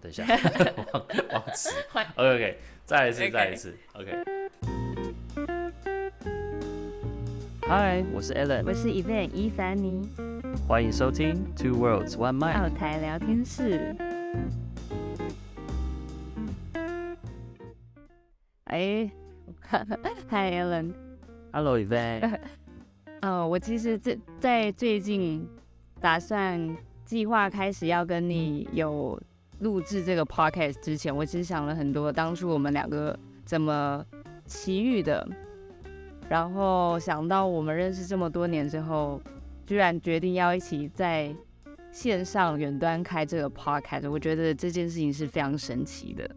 等一下，忘忘词。OK OK，再一次，再一次。OK。Hi，我是 Alan，我是 Evan 伊凡尼，欢迎收听 Two Worlds One Mind 澳台聊天室。哎，Hi Alan，Hello Evan。哦，我其实这在最近打算计划开始要跟你有。录制这个 podcast 之前，我其实想了很多，当初我们两个怎么奇遇的，然后想到我们认识这么多年之后，居然决定要一起在线上远端开这个 podcast，我觉得这件事情是非常神奇的。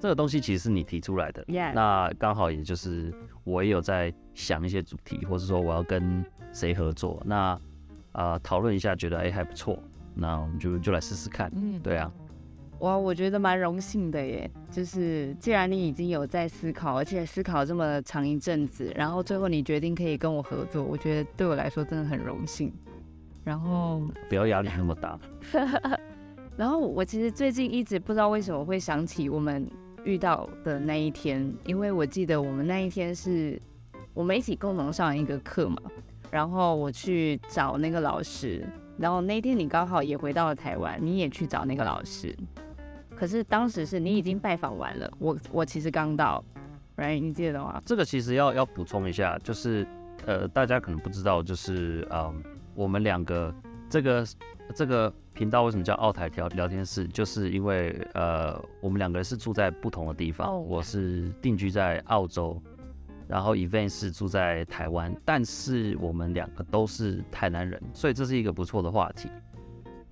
这个东西其实是你提出来的.那刚好也就是我也有在想一些主题，或是说我要跟谁合作，那啊呃、讨论一下，觉得哎还不错，那我们就就来试试看，嗯，对啊。哇，我觉得蛮荣幸的耶！就是既然你已经有在思考，而且思考这么长一阵子，然后最后你决定可以跟我合作，我觉得对我来说真的很荣幸。然后不要压力那么大。然后我其实最近一直不知道为什么会想起我们遇到的那一天，因为我记得我们那一天是我们一起共同上一个课嘛，然后我去找那个老师，然后那天你刚好也回到了台湾，你也去找那个老师。可是当时是你已经拜访完了，我我其实刚到，right？你记得吗？这个其实要要补充一下，就是呃，大家可能不知道，就是嗯，我们两个这个这个频道为什么叫澳台聊聊天室，就是因为呃，我们两个人是住在不同的地方，oh. 我是定居在澳洲，然后 Event 是住在台湾，但是我们两个都是台南人，所以这是一个不错的话题。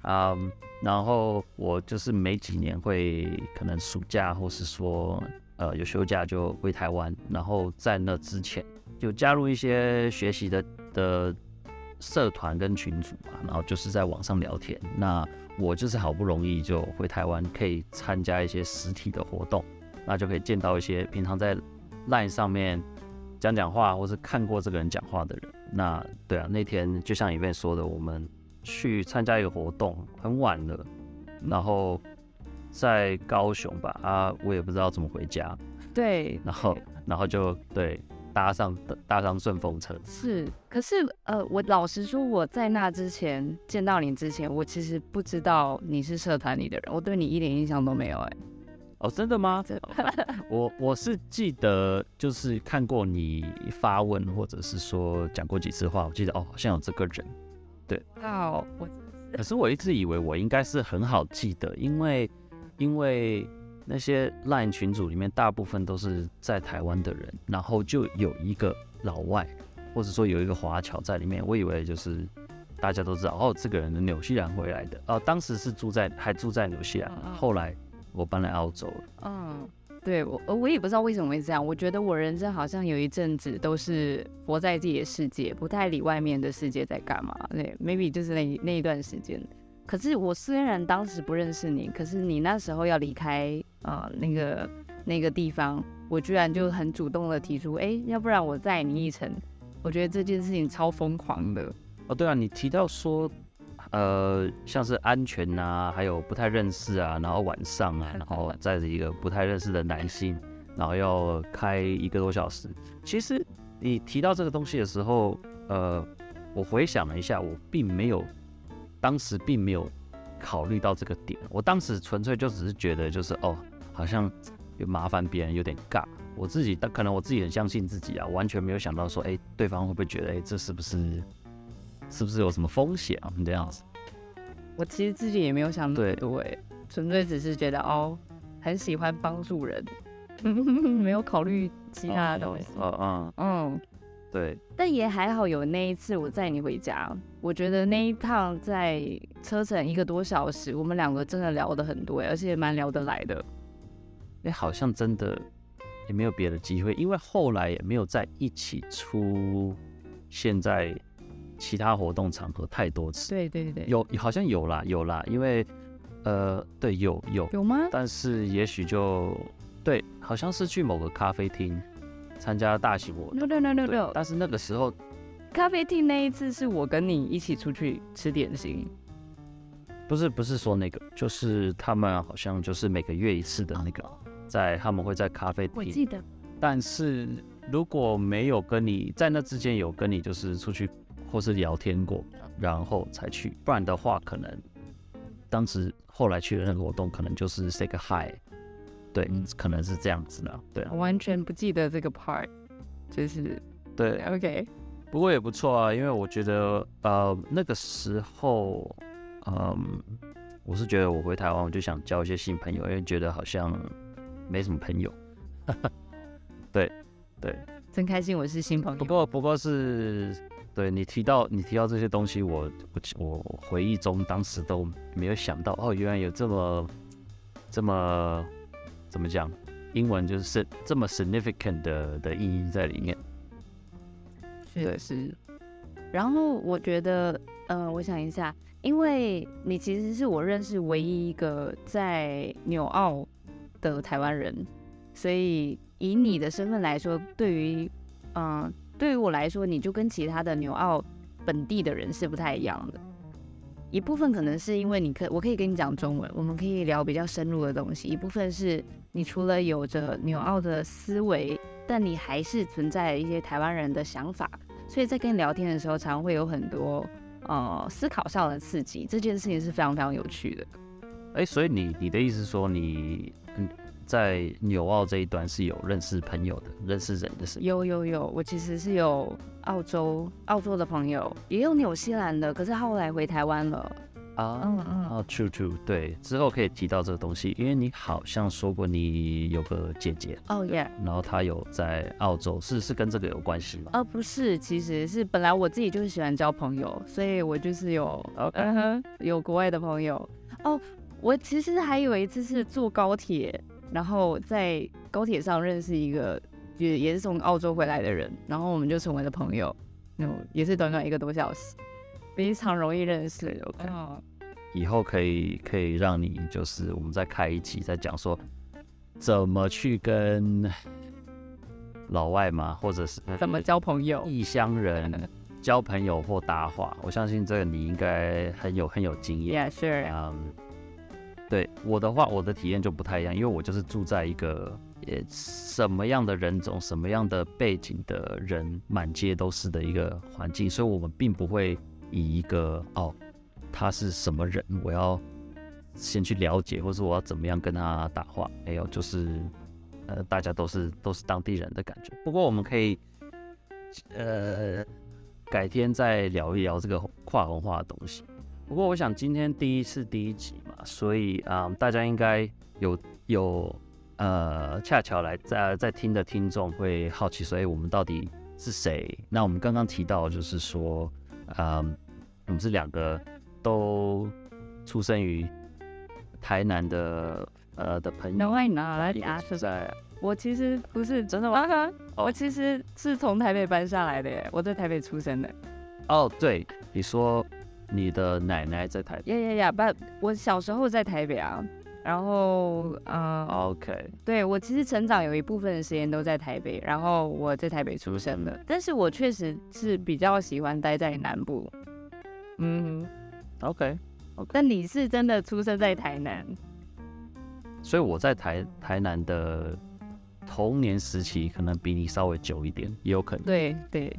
嗯、um，然后我就是每几年会可能暑假或是说呃有休假就回台湾，然后在那之前就加入一些学习的的社团跟群组嘛，然后就是在网上聊天。那我就是好不容易就回台湾，可以参加一些实体的活动，那就可以见到一些平常在 LINE 上面讲讲话或是看过这个人讲话的人。那对啊，那天就像前面说的，我们。去参加一个活动，很晚了，然后在高雄吧，啊，我也不知道怎么回家，对，然后然后就对搭上搭上顺风车，是，可是呃，我老实说，我在那之前见到你之前，我其实不知道你是社团里的人，我对你一点印象都没有，哎，哦，真的吗？我我是记得就是看过你发问，或者是说讲过几次话，我记得哦，好像有这个人。对，到，我。可是我一直以为我应该是很好记得，因为因为那些 LINE 群组里面大部分都是在台湾的人，然后就有一个老外，或者说有一个华侨在里面，我以为就是大家都知道哦，这个人是纽西兰回来的哦，当时是住在还住在纽西兰，后来我搬来澳洲了，嗯。对我，我也不知道为什么会这样。我觉得我人生好像有一阵子都是活在自己的世界，不太理外面的世界在干嘛。对，maybe 就是那那一段时间。可是我虽然当时不认识你，可是你那时候要离开呃那个那个地方，我居然就很主动的提出，哎，要不然我载你一程。我觉得这件事情超疯狂的。哦，对啊，你提到说。呃，像是安全呐、啊，还有不太认识啊，然后晚上啊，然后载着一个不太认识的男性，然后要开一个多小时。其实你提到这个东西的时候，呃，我回想了一下，我并没有，当时并没有考虑到这个点。我当时纯粹就只是觉得，就是哦，好像有麻烦别人有点尬。我自己，但可能我自己很相信自己啊，完全没有想到说，哎，对方会不会觉得，哎，这是不是？是不是有什么风险啊？这样子，我其实自己也没有想那么多，哎，纯粹只是觉得哦，很喜欢帮助人，没有考虑其他的东西。嗯嗯嗯，对。但也还好，有那一次我载你回家，我觉得那一趟在车程一个多小时，我们两个真的聊得很多，而且也蛮聊得来的。哎，好像真的也没有别的机会，因为后来也没有在一起出现在。其他活动场合太多次，对对对，有好像有啦有啦，因为呃对有有有吗？但是也许就对，好像是去某个咖啡厅参加大型活动。No no no no no。但是那个时候，咖啡厅那一次是我跟你一起出去吃点心。不是不是说那个，就是他们好像就是每个月一次的那个，在他们会在咖啡厅。我记得。但是如果没有跟你在那之间有跟你就是出去或是聊天过，然后才去，不然的话可能当时后来去的那个活动可能就是 say 个 hi，对，可能是这样子的，对。我完全不记得这个 part，就是对，OK。不过也不错啊，因为我觉得呃那个时候。嗯，我是觉得我回台湾，我就想交一些新朋友，因为觉得好像没什么朋友。对对，真开心，我是新朋友。不过不过是，对你提到你提到这些东西，我我我回忆中当时都没有想到，哦，原来有这么这么怎么讲，英文就是是这么 significant 的的意义在里面。确实。然后我觉得，呃，我想一下。因为你其实是我认识唯一一个在纽澳的台湾人，所以以你的身份来说，对于嗯，对于我来说，你就跟其他的纽澳本地的人是不太一样的。一部分可能是因为你可我可以跟你讲中文，我们可以聊比较深入的东西；一部分是你除了有着纽澳的思维，但你还是存在一些台湾人的想法，所以在跟你聊天的时候，常会有很多。呃，思考上的刺激，这件事情是非常非常有趣的。哎、所以你你的意思说，你在纽澳这一端是有认识朋友的，认识人的是？有有有，我其实是有澳洲澳洲的朋友，也有纽西兰的，可是后来回台湾了。啊，嗯嗯，啊，true true，对，之后可以提到这个东西，因为你好像说过你有个姐姐，哦耶，然后她有在澳洲，是是跟这个有关系吗？呃，不是，其实是本来我自己就是喜欢交朋友，所以我就是有，嗯哼，有国外的朋友。哦，我其实还有一次是坐高铁，然后在高铁上认识一个也也是从澳洲回来的人，然后我们就成为了朋友，那也是短短一个多小时。非常容易认识，OK。以后可以可以让你就是我们再开一期再讲说怎么去跟老外嘛，或者是怎么交朋友，异乡人 交朋友或搭话，我相信这个你应该很有很有经验。Yeah, sure. 嗯，对我的话，我的体验就不太一样，因为我就是住在一个呃什么样的人种、什么样的背景的人满街都是的一个环境，所以我们并不会。以一个哦，他是什么人？我要先去了解，或是我要怎么样跟他打话？没有，就是呃，大家都是都是当地人的感觉。不过我们可以呃改天再聊一聊这个跨文化的东西。不过我想今天第一次第一集嘛，所以啊、呃，大家应该有有呃恰巧来在在听的听众会好奇，所以我们到底是谁？那我们刚刚提到就是说。嗯，um, 我们是两个都出生于台南的呃的朋友。那外哪来啊？是在我其实不是真的我其实是从台北搬下来的耶，我在台北出生的。哦，对，你说你的奶奶在台北？呀呀呀！不，我小时候在台北啊。然后，嗯，OK，对，我其实成长有一部分的时间都在台北，然后我在台北出生的，但是我确实是比较喜欢待在南部。嗯，OK，OK。但你是真的出生在台南，所以我在台台南的童年时期可能比你稍微久一点，也有可能。对对，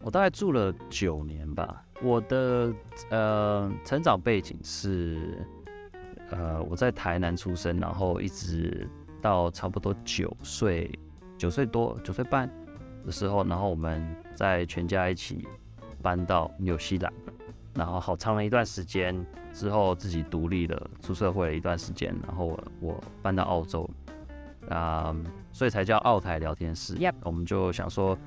我大概住了九年吧。我的呃成长背景是。呃，我在台南出生，然后一直到差不多九岁、九岁多、九岁半的时候，然后我们在全家一起搬到纽西兰，然后好长了一段时间之后，自己独立了，出社会了一段时间，然后我，我搬到澳洲，啊、呃，所以才叫澳台聊天室。我们就想说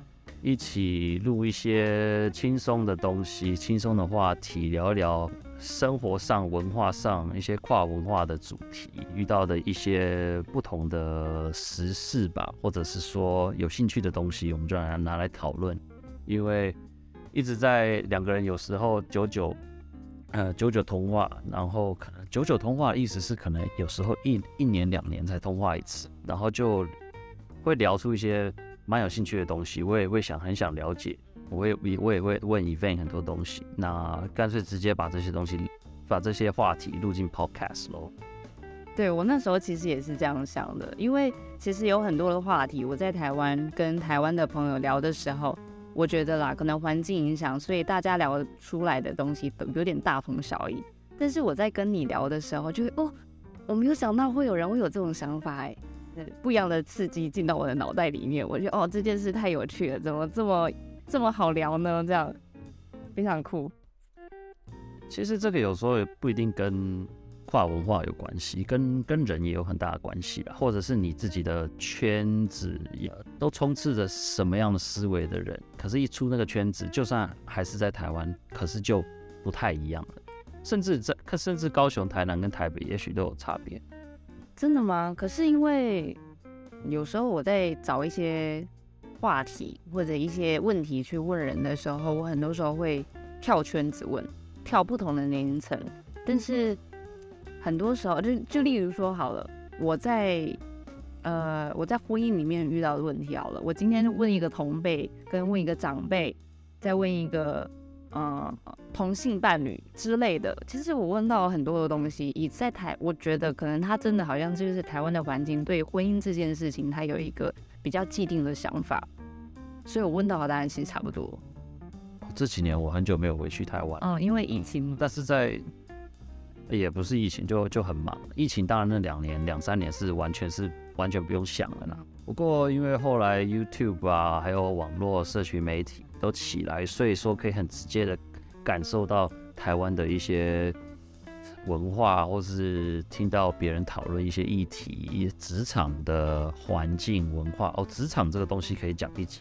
一起录一些轻松的东西，轻松的话题，聊一聊。生活上、文化上一些跨文化的主题，遇到的一些不同的时事吧，或者是说有兴趣的东西，我们就拿拿来讨论。因为一直在两个人有时候久久，呃，久久通话，然后可能久久通话的意思是可能有时候一一年两年才通话一次，然后就会聊出一些蛮有兴趣的东西，我也会想很想了解。我也我也会问 event 很多东西，那干脆直接把这些东西把这些话题录进 podcast 喽。对，我那时候其实也是这样想的，因为其实有很多的话题，我在台湾跟台湾的朋友聊的时候，我觉得啦，可能环境影响，所以大家聊出来的东西都有点大同小异。但是我在跟你聊的时候，就会哦，我没有想到会有人会有这种想法，哎，不一样的刺激进到我的脑袋里面，我觉得哦，这件事太有趣了，怎么这么这么好聊呢？这样非常酷。其实这个有时候也不一定跟跨文化有关系，跟跟人也有很大的关系吧，或者是你自己的圈子也都充斥着什么样的思维的人，可是，一出那个圈子，就算还是在台湾，可是就不太一样了，甚至在，甚至高雄、台南跟台北，也许都有差别。真的吗？可是因为有时候我在找一些话题或者一些问题去问人的时候，我很多时候会跳圈子问。跳不同的年龄层，但是很多时候，就就例如说好了，我在呃我在婚姻里面遇到的问题好了，我今天问一个同辈，跟问一个长辈，再问一个呃同性伴侣之类的，其实我问到很多的东西，以在台，我觉得可能他真的好像就是台湾的环境对婚姻这件事情，他有一个比较既定的想法，所以我问到的答案其实差不多。这几年我很久没有回去台湾，嗯，因为疫情，但是在也不是疫情，就就很忙。疫情当然那两年两三年是完全是完全不用想了啦。不过因为后来 YouTube 啊，还有网络社群媒体都起来，所以说可以很直接的感受到台湾的一些文化，或是听到别人讨论一些议题，职场的环境文化。哦，职场这个东西可以讲一集，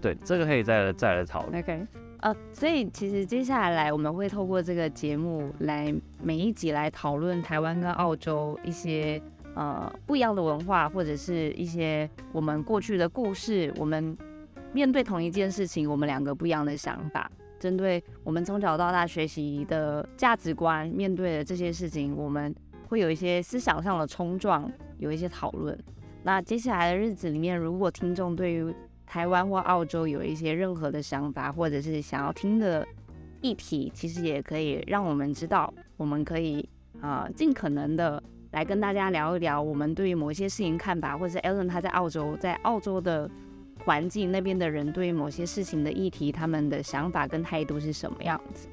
对，这个可以再再来讨论。OK。呃，所以其实接下来我们会透过这个节目来每一集来讨论台湾跟澳洲一些呃不一样的文化，或者是一些我们过去的故事。我们面对同一件事情，我们两个不一样的想法，针对我们从小到大学习的价值观，面对的这些事情，我们会有一些思想上的冲撞，有一些讨论。那接下来的日子里面，如果听众对于台湾或澳洲有一些任何的想法，或者是想要听的议题，其实也可以让我们知道，我们可以啊、尽可能的来跟大家聊一聊我们对于某些事情看法，或者是 Alan 他在澳洲，在澳洲的环境那边的人对于某些事情的议题，他们的想法跟态度是什么样子。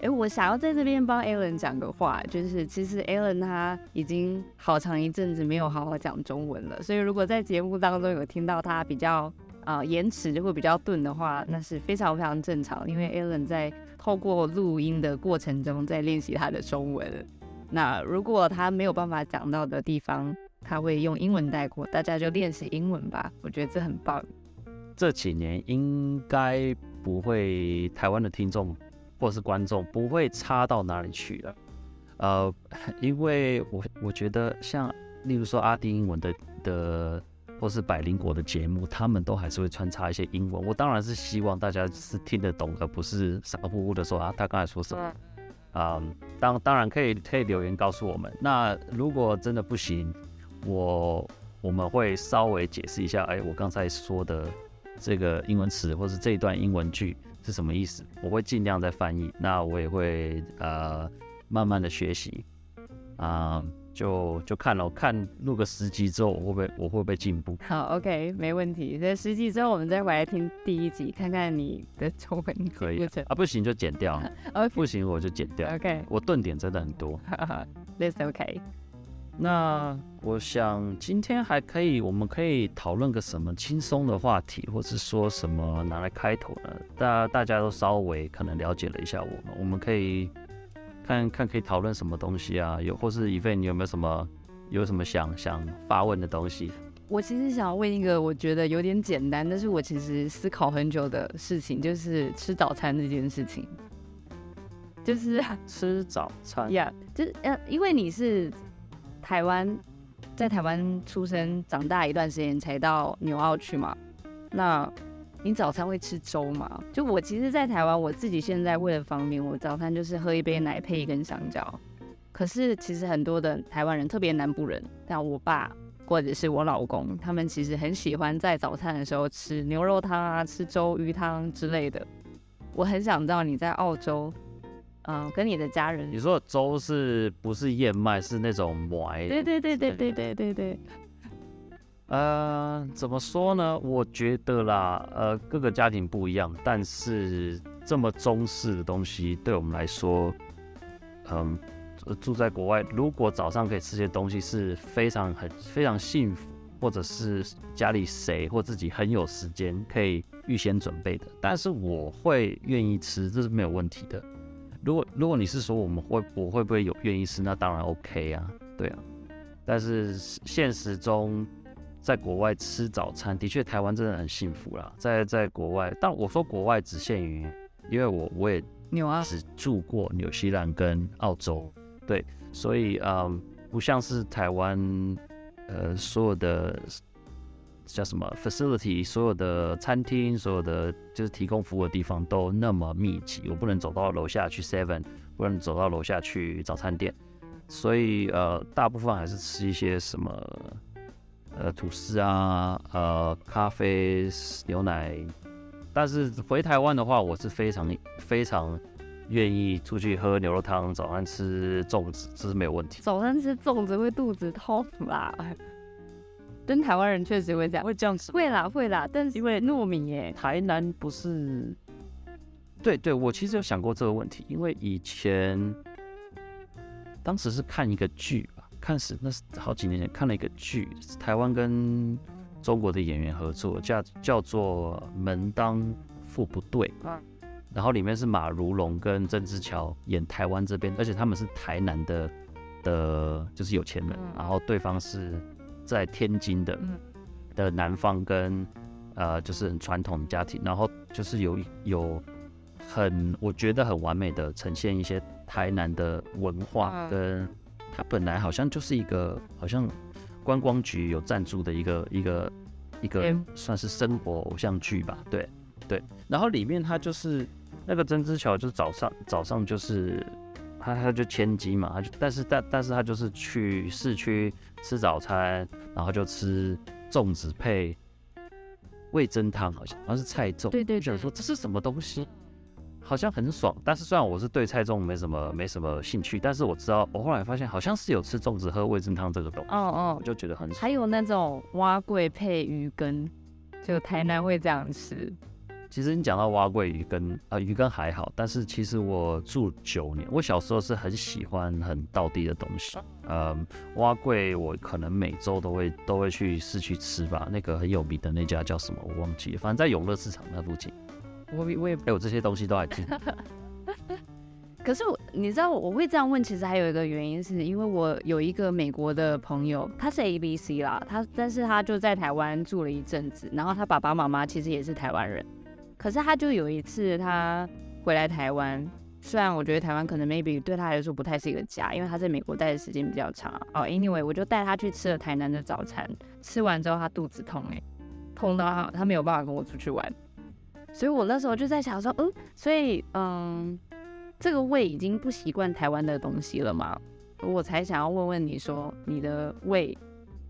诶，我想要在这边帮 Alan 讲个话，就是其实 Alan 他已经好长一阵子没有好好讲中文了，所以如果在节目当中有听到他比较啊、延迟就会比较钝的话，那是非常非常正常，因为 Alan 在透过录音的过程中在练习他的中文。那如果他没有办法讲到的地方，他会用英文带过，大家就练习英文吧，我觉得这很棒。这几年应该不会台湾的听众。或是观众不会差到哪里去了，呃，因为我我觉得像例如说阿丁英文的的或是百灵果的节目，他们都还是会穿插一些英文。我当然是希望大家是听得懂，而不是傻乎乎的说啊，他刚才说什么啊？当当然可以可以留言告诉我们。那如果真的不行，我我们会稍微解释一下，哎，我刚才说的这个英文词或是这一段英文句。是什么意思？我会尽量在翻译，那我也会呃慢慢的学习，啊、呃，就就看了，看录个十集之后，我会不会我会不会进步？好，OK，没问题。在十集之后，我们再回来听第一集，看看你的中文可以啊，不行就剪掉 不行我就剪掉。OK，我顿点真的很多。That's OK。那我想今天还可以，我们可以讨论个什么轻松的话题，或是说什么拿来开头呢？大大家都稍微可能了解了一下我们，我们可以看看可以讨论什么东西啊？有或是一份你有没有什么有什么想想发问的东西？我其实想要问一个我觉得有点简单，但是我其实思考很久的事情，就是吃早餐这件事情，就是吃早餐呀，yeah, 就是呃，因为你是。台湾在台湾出生长大一段时间才到纽澳去嘛？那你早餐会吃粥吗？就我其实，在台湾我自己现在为了方便，我早餐就是喝一杯奶配一根香蕉。可是其实很多的台湾人，特别南部人，像我爸或者是我老公，他们其实很喜欢在早餐的时候吃牛肉汤啊、吃粥、鱼汤之类的。我很想知道你在澳洲。嗯，跟你的家人。你说的粥是不是燕麦？是那种麦？对对对对对对对对。呃，怎么说呢？我觉得啦，呃，各个家庭不一样，但是这么中式的东西，对我们来说，嗯，住在国外，如果早上可以吃些东西，是非常很非常幸福，或者是家里谁或自己很有时间可以预先准备的。但是我会愿意吃，这是没有问题的。如果如果你是说我们会我会不会有愿意吃，那当然 OK 啊，对啊。但是现实中。在国外吃早餐，的确台湾真的很幸福啦。在在国外，但我说国外只限于，因为我我也只住过纽西兰跟澳洲，对，所以嗯，不像是台湾，呃，所有的叫什么 facility，所有的餐厅，所有的就是提供服务的地方都那么密集，我不能走到楼下去 Seven，不能走到楼下去早餐店，所以呃，大部分还是吃一些什么。呃，吐司啊，呃，咖啡、牛奶，但是回台湾的话，我是非常非常愿意出去喝牛肉汤，早餐吃粽子，这是没有问题。早餐吃粽子会肚子痛啦，跟台湾人确实会这样，会这样子，会啦会啦，但是因为糯米耶，台南不是，对对，我其实有想过这个问题，因为以前当时是看一个剧吧。看是那是好几年前看了一个剧，台湾跟中国的演员合作，叫叫做《门当户不对》，然后里面是马如龙跟曾之乔演台湾这边，而且他们是台南的的，就是有钱人，然后对方是在天津的的南方跟呃就是很传统的家庭，然后就是有有很我觉得很完美的呈现一些台南的文化跟。它本来好像就是一个，好像观光局有赞助的一个一个一个算是生活偶像剧吧，对对。然后里面它就是那个曾之乔，就是早上早上就是他他就千金嘛，他就但是但但是他就是去市区吃早餐，然后就吃粽子配味噌汤，好像好像是菜粽，对对，对，我想说这是什么东西？好像很爽，但是虽然我是对菜粽没什么没什么兴趣，但是我知道我后来发现好像是有吃粽子喝味噌汤这个东西，哦哦，我就觉得很爽。还有那种蛙桂配鱼羹，就台南会这样吃。其实你讲到蛙桂鱼羹啊，鱼羹还好，但是其实我住九年，我小时候是很喜欢很道地的东西。嗯，蛙桂我可能每周都会都会去市区吃吧，那个很有名的那家叫什么我忘记了，反正在永乐市场那附近。我我也有这些东西都还记得，可是我你知道我会这样问，其实还有一个原因，是因为我有一个美国的朋友，他是 ABC 啦，他但是他就在台湾住了一阵子，然后他爸爸妈妈其实也是台湾人，可是他就有一次他回来台湾，虽然我觉得台湾可能 maybe 对他来说不太是一个家，因为他在美国待的时间比较长哦。Anyway，我就带他去吃了台南的早餐，吃完之后他肚子痛哎、痛到他他没有办法跟我出去玩。所以我那时候就在想说，嗯，所以嗯，这个胃已经不习惯台湾的东西了嘛，我才想要问问你说，你的胃，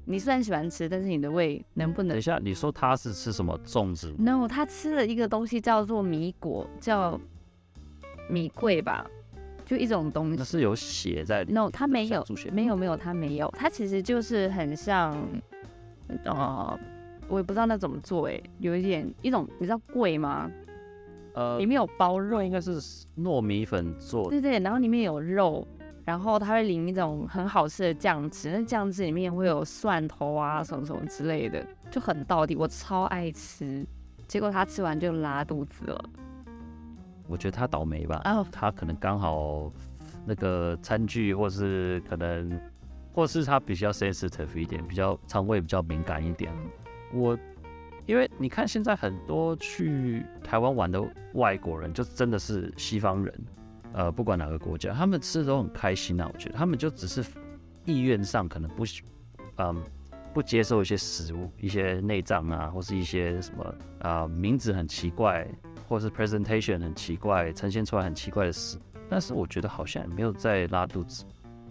你虽然喜欢吃，但是你的胃能不能？等一下，你说他是吃什么粽子？No，他吃了一个东西叫做米果，叫米桂吧，就一种东西。那是有血在里面？No，他没有，没有没有，他没有，他其实就是很像，哦、呃。我也不知道那怎么做，哎，有一点一种，你知道桂吗？呃，里面有包肉，应该是糯米粉做的。对对，然后里面有肉，然后它会淋一种很好吃的酱汁，那酱汁里面会有蒜头啊什么什么之类的，就很到底，我超爱吃。结果他吃完就拉肚子了。我觉得他倒霉吧，哦，他可能刚好那个餐具，或是可能，或是他比较 sensitive 一点，比较肠胃比较敏感一点。我，因为你看现在很多去台湾玩的外国人，就真的是西方人，呃，不管哪个国家，他们吃的都很开心啊。我觉得他们就只是意愿上可能不，嗯，不接受一些食物，一些内脏啊，或是一些什么啊、呃，名字很奇怪，或是 presentation 很奇怪，呈现出来很奇怪的食。但是我觉得好像也没有在拉肚子。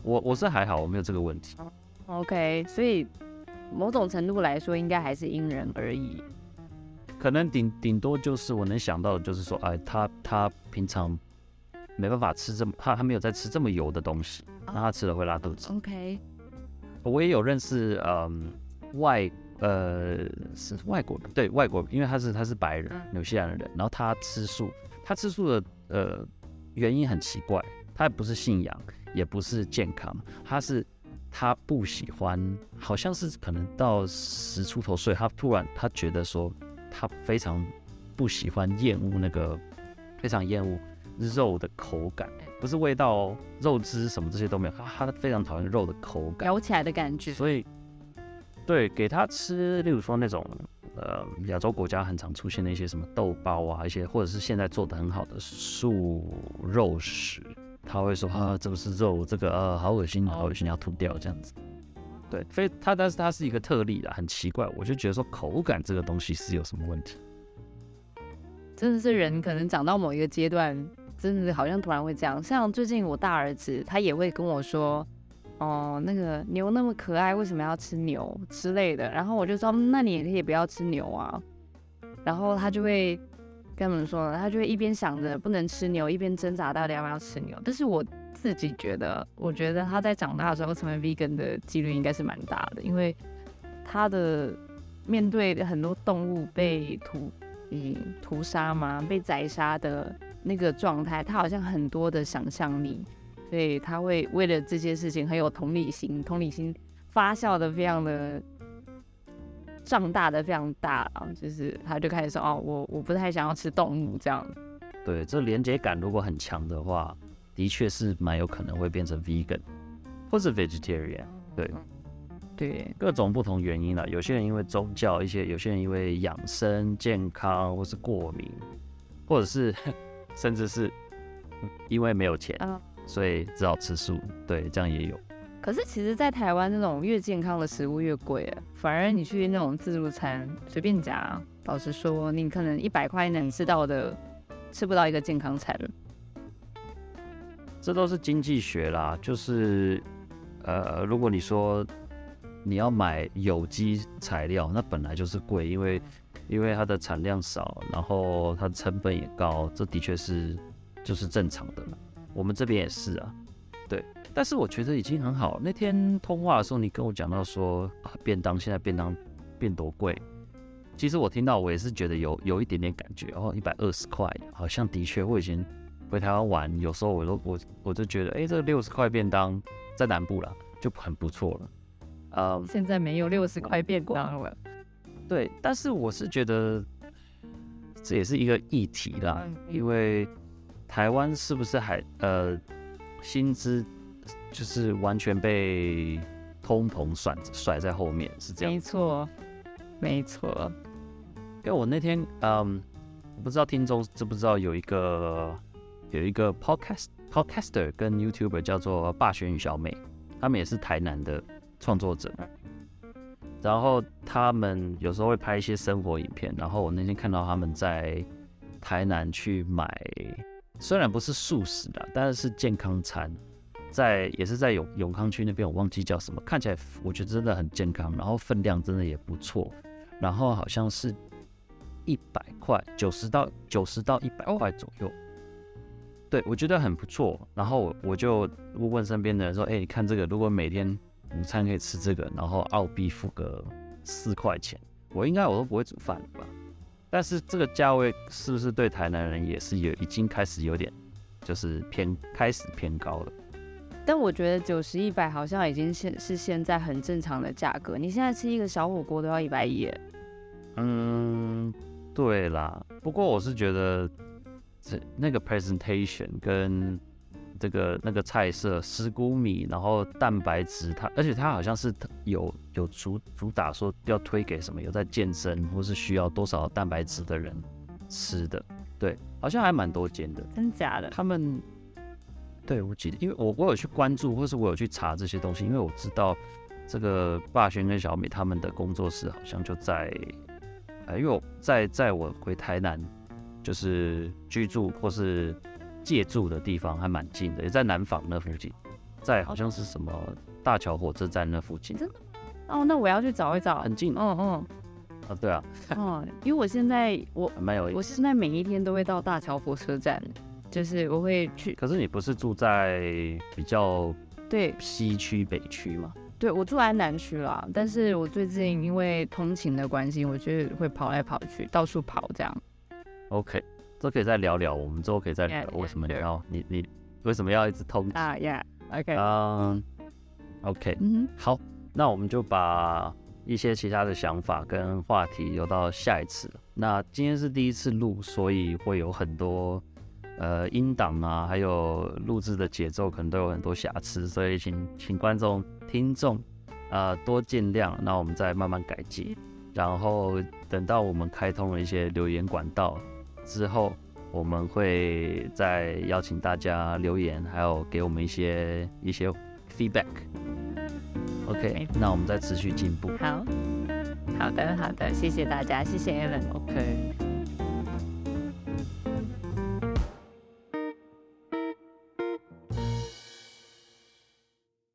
我我是还好，我没有这个问题。OK，所以。某种程度来说，应该还是因人而异。可能顶顶多就是我能想到的，就是说，哎，他他平常没办法吃这么，他他没有在吃这么油的东西，那他吃了会拉肚子。OK，我也有认识，嗯，外呃是外国人，对外国人，因为他是他是白人，纽西兰的人，然后他吃素，他吃素的呃原因很奇怪，他也不是信仰，也不是健康，他是他不喜欢，好像是可能到十出头岁，他突然他觉得说他非常不喜欢厌恶那个，非常厌恶。肉的口感不是味道哦，肉汁什么这些都没有，他他非常讨厌肉的口感，咬起来的感觉。所以，对，给他吃，例如说那种呃亚洲国家很常出现的一些什么豆包啊，一些或者是现在做的很好的素肉食，他会说啊，这不是肉，这个呃好恶心，好恶心，要吐掉这样子。对，非他，但是他是一个特例的，很奇怪，我就觉得说口感这个东西是有什么问题？真的是人可能长到某一个阶段。真的好像突然会这样，像最近我大儿子他也会跟我说，哦，那个牛那么可爱，为什么要吃牛之类的？然后我就说，那你也可以不要吃牛啊。然后他就会跟我们说，他就会一边想着不能吃牛，一边挣扎到底要不要吃牛。但是我自己觉得，我觉得他在长大的时候成为 vegan 的几率应该是蛮大的，因为他的面对很多动物被屠嗯屠杀嘛，被宰杀的。那个状态，他好像很多的想象力，所以他会为了这些事情很有同理心，同理心发酵的非常的胀大的非常大啊，就是他就开始说哦，我我不太想要吃动物这样。对，这连接感如果很强的话，的确是蛮有可能会变成 vegan 或是 vegetarian。对，对，各种不同原因啦，有些人因为宗教，一些有些人因为养生健康，或是过敏，或者是。甚至是因为没有钱，所以只好吃素。对，这样也有。可是其实，在台湾那种越健康的食物越贵，反而你去那种自助餐随便夹，老实说，你可能一百块能吃到的，吃不到一个健康餐。这都是经济学啦，就是呃，如果你说你要买有机材料，那本来就是贵，因为。因为它的产量少，然后它的成本也高，这的确是就是正常的。我们这边也是啊，对。但是我觉得已经很好。那天通话的时候，你跟我讲到说啊，便当现在便当变多贵。其实我听到我也是觉得有有一点点感觉哦，一百二十块，好像的确。我以前回台湾玩，有时候我都我我就觉得，哎，这六十块便当在南部了就很不错了。啊、嗯，现在没有六十块便当了。对，但是我是觉得这也是一个议题啦，因为台湾是不是还呃薪资就是完全被通膨甩甩在后面，是这样？没错，没错。因为我那天嗯，我不知道听众知不知道有一个有一个 podcast podcaster 跟 YouTuber 叫做霸轩与小美，他们也是台南的创作者。然后他们有时候会拍一些生活影片，然后我那天看到他们在台南去买，虽然不是素食的，但是是健康餐，在也是在永永康区那边，我忘记叫什么，看起来我觉得真的很健康，然后分量真的也不错，然后好像是一百块，九十到九十到一百块左右，对，我觉得很不错，然后我就问问身边的人说，哎，你看这个，如果每天。午餐可以吃这个，然后澳币付个四块钱，我应该我都不会煮饭吧？但是这个价位是不是对台南人也是有已经开始有点就是偏开始偏高了？但我觉得九十一百好像已经现是现在很正常的价格。你现在吃一个小火锅都要一百一。嗯，对啦。不过我是觉得这那个 presentation 跟。这个那个菜色，十谷米，然后蛋白质，它而且它好像是有有主主打说要推给什么有在健身或是需要多少蛋白质的人吃的，对，好像还蛮多间的，真假的？他们对我记得，因为我我有去关注，或是我有去查这些东西，因为我知道这个霸轩跟小米他们的工作室好像就在，哎，因为我在在我回台南就是居住或是。借住的地方还蛮近的，也在南坊那附近，在好像是什么大桥火车站那附近。真的？哦，那我要去找一找。很近。嗯嗯。啊，对啊。哦，因为我现在我蛮有。我现在每一天都会到大桥火车站，就是我会去。可是你不是住在比较对西区北区吗？对，我住在南区啦，但是我最近因为通勤的关系，我就会跑来跑去，到处跑这样。OK，这可以再聊聊，我们之后可以再聊为什么你要 yeah, 你你为什么要一直通勤啊？Yeah，OK，嗯，OK，好，那我们就把一些其他的想法跟话题留到下一次。那今天是第一次录，所以会有很多呃音档啊，还有录制的节奏可能都有很多瑕疵，所以请请观众听众啊、呃、多见谅。那我们再慢慢改进，然后等到我们开通了一些留言管道之后，我们会再邀请大家留言，还有给我们一些一些 feedback。OK，那我们再持续进步。好，好的，好的，谢谢大家，谢谢 Alan。OK。